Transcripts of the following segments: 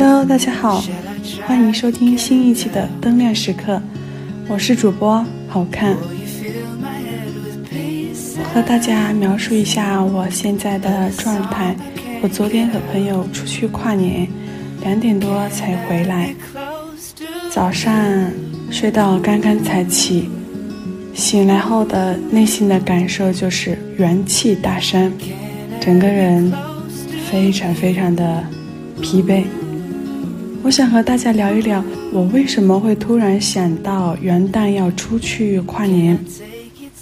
Hello，大家好，欢迎收听新一期的灯亮时刻，我是主播好看。和大家描述一下我现在的状态。我昨天和朋友出去跨年，两点多才回来，早上睡到刚刚才起，醒来后的内心的感受就是元气大伤，整个人非常非常的疲惫。我想和大家聊一聊，我为什么会突然想到元旦要出去跨年。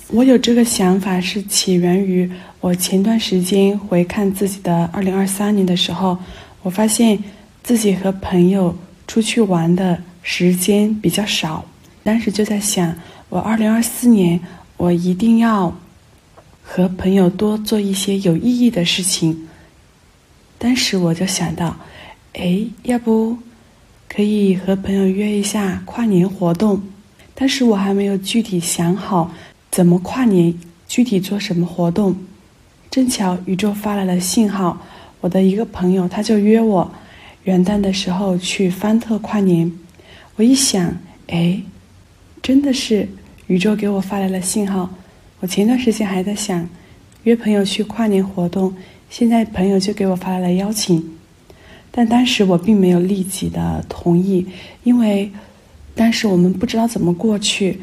我有这个想法是起源于我前段时间回看自己的2023年的时候，我发现自己和朋友出去玩的时间比较少。当时就在想，我2024年我一定要和朋友多做一些有意义的事情。当时我就想到，哎，要不可以和朋友约一下跨年活动，但是我还没有具体想好怎么跨年，具体做什么活动。正巧宇宙发来了信号，我的一个朋友他就约我元旦的时候去方特跨年。我一想，哎，真的是宇宙给我发来了信号。我前段时间还在想约朋友去跨年活动，现在朋友就给我发来了邀请。但当时我并没有立即的同意，因为当时我们不知道怎么过去，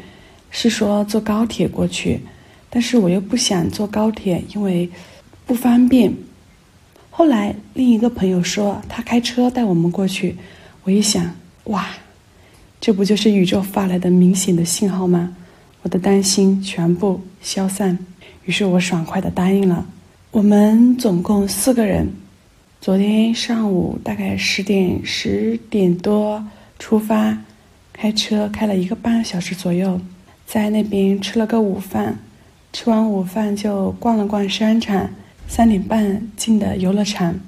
是说坐高铁过去，但是我又不想坐高铁，因为不方便。后来另一个朋友说他开车带我们过去，我一想，哇，这不就是宇宙发来的明显的信号吗？我的担心全部消散，于是我爽快的答应了。我们总共四个人，昨天上午大概十点十点多出发，开车开了一个半小时左右，在那边吃了个午饭，吃完午饭就逛了逛商场，三点半进的游乐场。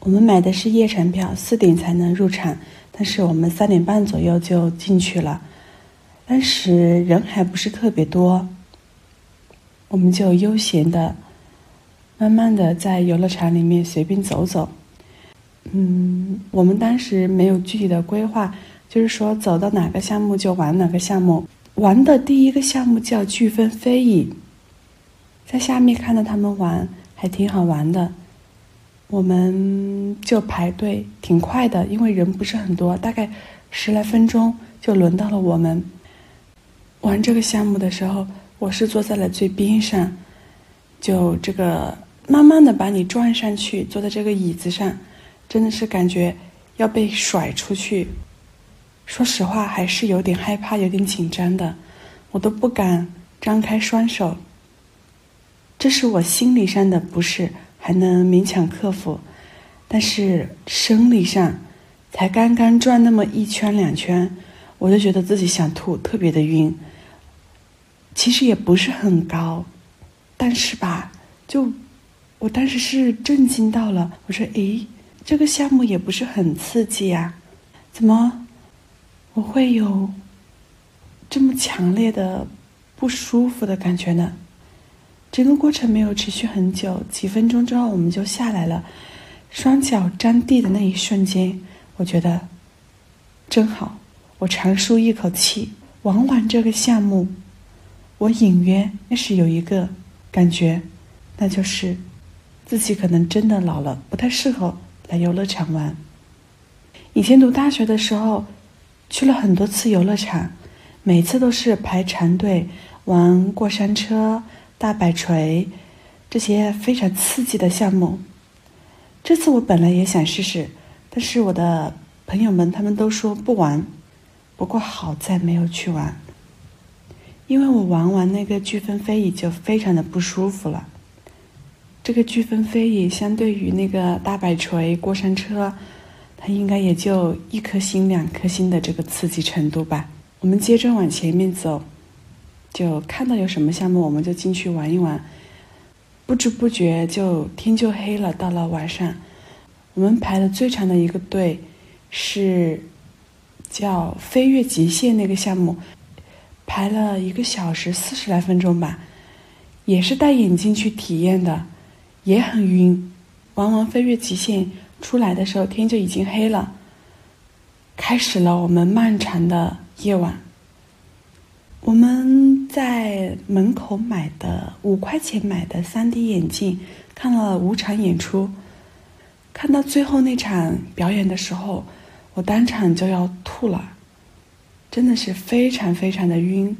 我们买的是夜场票，四点才能入场，但是我们三点半左右就进去了。当时人还不是特别多，我们就悠闲的、慢慢的在游乐场里面随便走走。嗯，我们当时没有具体的规划，就是说走到哪个项目就玩哪个项目。玩的第一个项目叫飓风飞椅，在下面看到他们玩，还挺好玩的。我们就排队，挺快的，因为人不是很多，大概十来分钟就轮到了我们。玩这个项目的时候，我是坐在了最边上，就这个慢慢的把你转上去，坐在这个椅子上，真的是感觉要被甩出去。说实话，还是有点害怕，有点紧张的，我都不敢张开双手。这是我心理上的不适，还能勉强克服，但是生理上，才刚刚转那么一圈两圈，我就觉得自己想吐，特别的晕。其实也不是很高，但是吧，就我当时是震惊到了。我说：“诶，这个项目也不是很刺激呀、怎么我会有这么强烈的不舒服的感觉呢？”整个过程没有持续很久，几分钟之后我们就下来了。双脚沾地的那一瞬间，我觉得真好，我长舒一口气。玩完这个项目。我隐约那是有一个感觉，那就是自己可能真的老了，不太适合来游乐场玩。以前读大学的时候，去了很多次游乐场，每次都是排长队玩过山车、大摆锤这些非常刺激的项目。这次我本来也想试试，但是我的朋友们他们都说不玩，不过好在没有去玩。因为我玩完那个飓风飞椅就非常的不舒服了。这个飓风飞椅相对于那个大摆锤、过山车，它应该也就一颗星、两颗星的这个刺激程度吧。我们接着往前面走，就看到有什么项目我们就进去玩一玩。不知不觉就天就黑了，到了晚上，我们排的最长的一个队是叫“飞跃极限”那个项目，排了一个小时四十来分钟吧，也是戴眼镜去体验的，也很晕。玩完“飞跃极限”出来的时候，天就已经黑了，开始了我们漫长的夜晚。我们在门口买的五块钱买的 3D 眼镜，看了五场演出。看到最后那场表演的时候，我当场就要吐了，真的是非常非常的晕。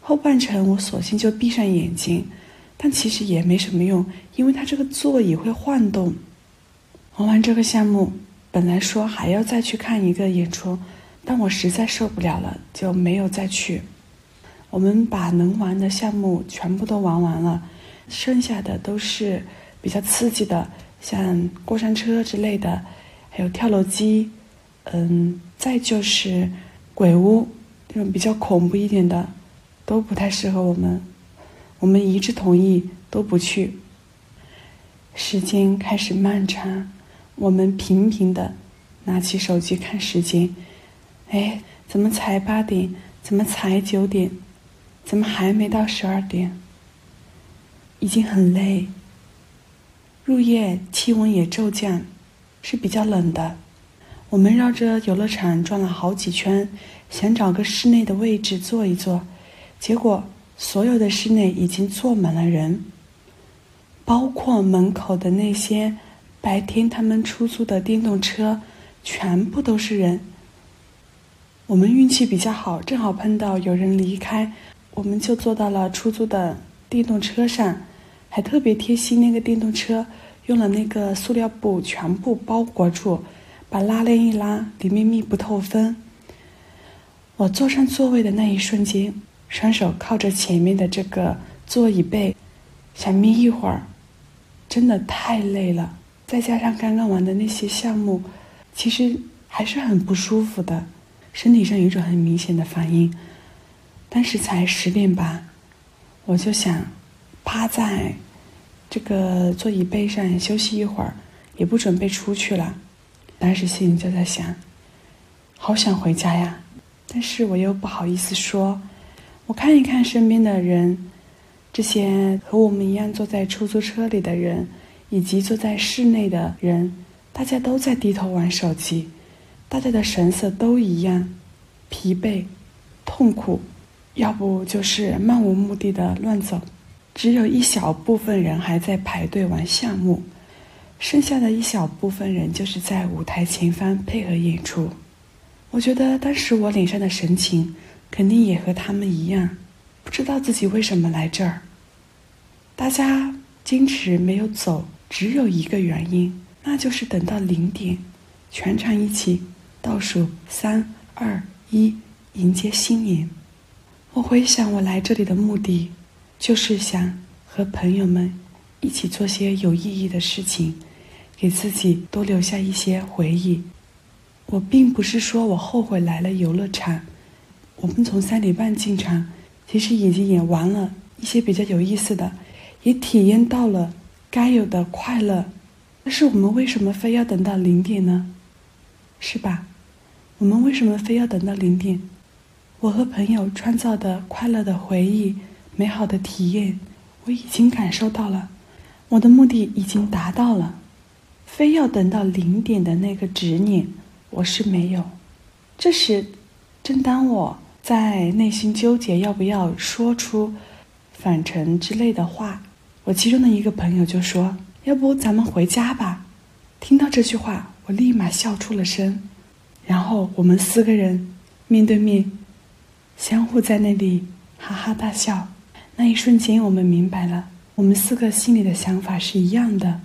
后半程我索性就闭上眼睛，但其实也没什么用，因为它这个座椅会晃动。玩完这个项目，本来说还要再去看一个演出，但我实在受不了了，就没有再去。我们把能玩的项目全部都玩完了，剩下的都是比较刺激的。像过山车之类的，还有跳楼机，嗯，再就是鬼屋这种比较恐怖一点的，都不太适合我们。我们一致同意都不去。时间开始漫长，我们频频的拿起手机看时间，哎，怎么才八点？怎么才九点？怎么还没到十二点？已经很累。入夜，气温也骤降，是比较冷的。我们绕着游乐场转了好几圈，想找个室内的位置坐一坐，结果所有的室内已经坐满了人，包括门口的那些白天他们出租的电动车，全部都是人。我们运气比较好，正好碰到有人离开，我们就坐到了出租的电动车上。还特别贴心，那个电动车用了那个塑料布全部包裹住，把拉链一拉，里面密不透风。我坐上座位的那一瞬间，双手靠着前面的这个座椅背，想眯一会儿，真的太累了。再加上刚刚玩的那些项目，其实还是很不舒服的，身体上有一种很明显的反应。当时才十点半，我就想趴在。这个座椅背上休息一会儿，也不准备出去了。当时心里就在想，好想回家呀，但是我又不好意思说。我看一看身边的人，这些和我们一样坐在出租车里的人，以及坐在室内的人，大家都在低头玩手机，大家的神色都一样，疲惫、痛苦，要不就是漫无目的的乱走。只有一小部分人还在排队玩项目，剩下的一小部分人就是在舞台前方配合演出。我觉得当时我脸上的神情，肯定也和他们一样，不知道自己为什么来这儿。大家坚持没有走，只有一个原因，那就是等到零点，全场一起倒数三二一，迎接新年。我回想我来这里的目的。就是想和朋友们一起做些有意义的事情，给自己多留下一些回忆。我并不是说我后悔来了游乐场。我们从三点半进场，其实已经演完了一些比较有意思的，也体验到了该有的快乐。但是我们为什么非要等到零点呢？是吧？我们为什么非要等到零点？我和朋友创造的快乐的回忆。美好的体验，我已经感受到了，我的目的已经达到了，非要等到零点的那个执念，我是没有。这时，正当我在内心纠结要不要说出返程之类的话，我其中的一个朋友就说：“要不咱们回家吧。”听到这句话，我立马笑出了声，然后我们四个人面对面，相互在那里哈哈大笑。那一瞬间，我们明白了，我们四个心里的想法是一样的。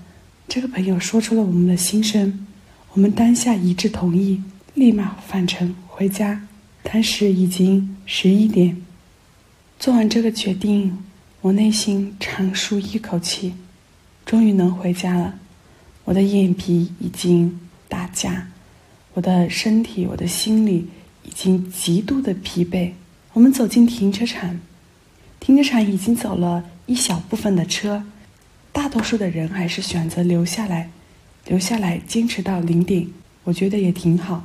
这个朋友说出了我们的心声，我们当下一致同意，立马返程回家。当时已经十一点，做完这个决定，我内心长舒一口气，终于能回家了。我的眼皮已经打架，我的身体、我的心里已经极度的疲惫。我们走进停车场。停车场已经走了一小部分的车，大多数的人还是选择留下来，留下来坚持到零点。我觉得也挺好，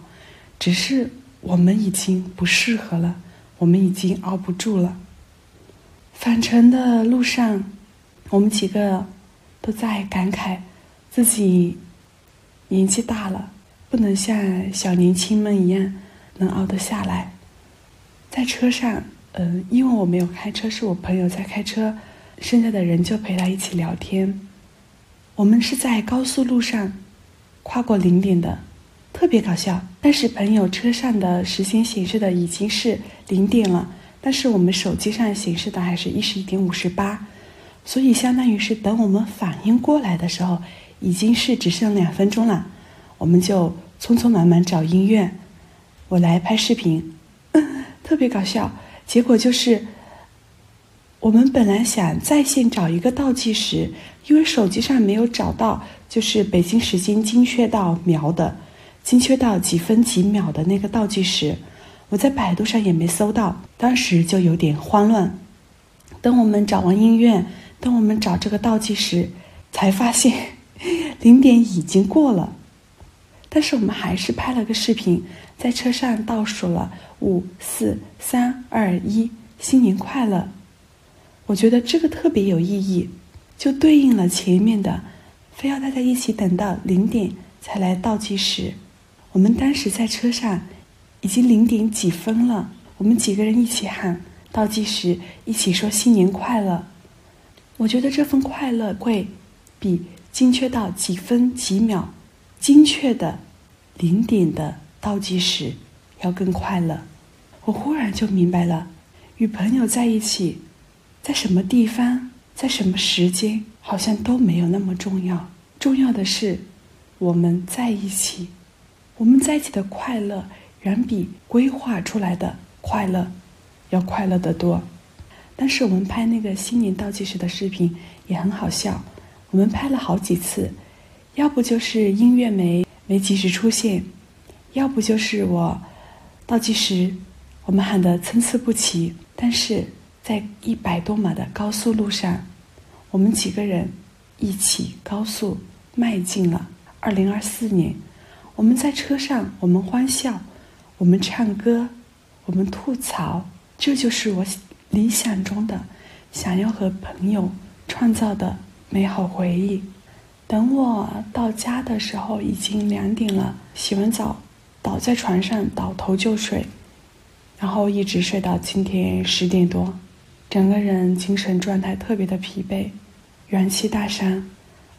只是我们已经不适合了，我们已经熬不住了。返程的路上，我们几个都在感慨自己年纪大了，不能像小年轻们一样能熬得下来。在车上，嗯，因为我没有开车，是我朋友在开车，剩下的人就陪他一起聊天。我们是在高速路上跨过零点的，特别搞笑。但是朋友车上的时间显示的已经是零点了，但是我们手机上显示的还是一十一点五十八，所以相当于是等我们反应过来的时候，已经是只剩两分钟了。我们就匆匆忙忙找音乐，我来拍视频，特别搞笑。结果就是。我们本来想在线找一个倒计时，因为手机上没有找到，就是北京时间精确到秒的，精确到几分几秒的那个倒计时，我在百度上也没搜到，当时就有点慌乱。等我们找完音乐，等我们找这个倒计时，才发现 零点已经过了。但是我们还是拍了个视频，在车上倒数了五四三二一，新年快乐。我觉得这个特别有意义，就对应了前面的，非要大家一起等到零点才来倒计时。我们当时在车上，已经零点几分了，我们几个人一起喊倒计时，一起说新年快乐。我觉得这份快乐会比精确到几分几秒、精确的零点的倒计时要更快乐。我忽然就明白了，与朋友在一起。在什么地方，在什么时间，好像都没有那么重要。重要的是，我们在一起，我们在一起的快乐，远比规划出来的快乐要快乐得多。但是我们拍那个新年倒计时的视频也很好笑，我们拍了好几次，要不就是音乐没没及时出现，要不就是我倒计时我们喊的参差不齐，但是。在一百多码的高速路上，我们几个人一起高速迈进了二零二四年。我们在车上，我们欢笑，我们唱歌，我们吐槽，这就是我理想中的想要和朋友创造的美好回忆。等我到家的时候，已经两点了。洗完澡，倒在床上倒头就睡，然后一直睡到今天十点多。整个人精神状态特别的疲惫，元气大伤。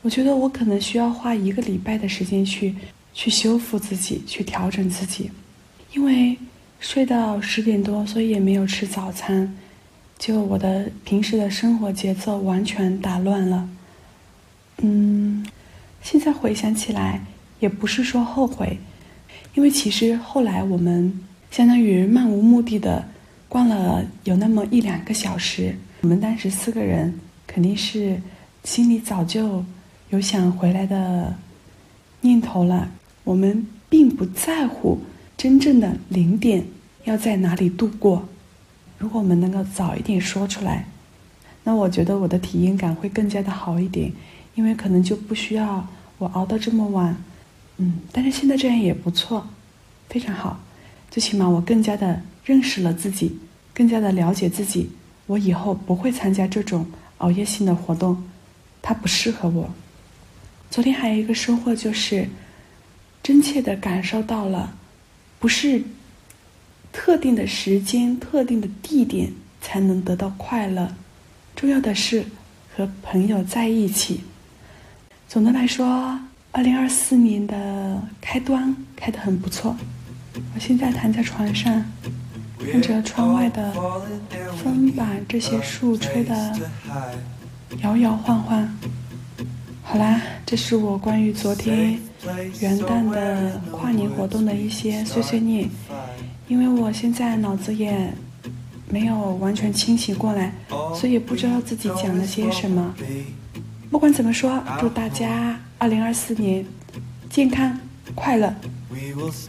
我觉得我可能需要花一个礼拜的时间去去修复自己，去调整自己。因为睡到十点多，所以也没有吃早餐，就我的平时的生活节奏完全打乱了。嗯，现在回想起来，也不是说后悔，因为其实后来我们相当于漫无目的的。逛了有那么一两个小时，我们当时四个人肯定是心里早就有想回来的念头了。我们并不在乎真正的零点要在哪里度过。如果我们能够早一点说出来，那我觉得我的体验感会更加的好一点，因为可能就不需要我熬到这么晚。嗯，但是现在这样也不错，非常好，最起码我更加的认识了自己。更加的了解自己，我以后不会参加这种熬夜性的活动，它不适合我。昨天还有一个收获就是，真切的感受到了，不是特定的时间、特定的地点才能得到快乐，重要的是和朋友在一起。总的来说，二零二四年的开端开得很不错。我现在躺在床上。看着窗外的风，把这些树吹得摇摇晃晃。好啦，这是我关于昨天元旦的跨年活动的一些碎碎念。因为我现在脑子也没有完全清醒过来，所以不知道自己讲了些什么。不管怎么说，祝大家二零二四年健康快乐。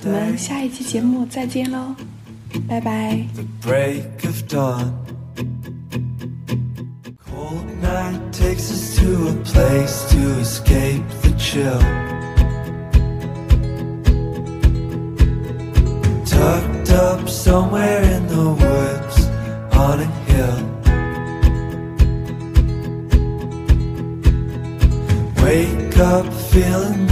我们下一期节目再见喽！拜拜。to a place to escape the chill. Tucked up somewhere in the woods on a hill. Wake up feeling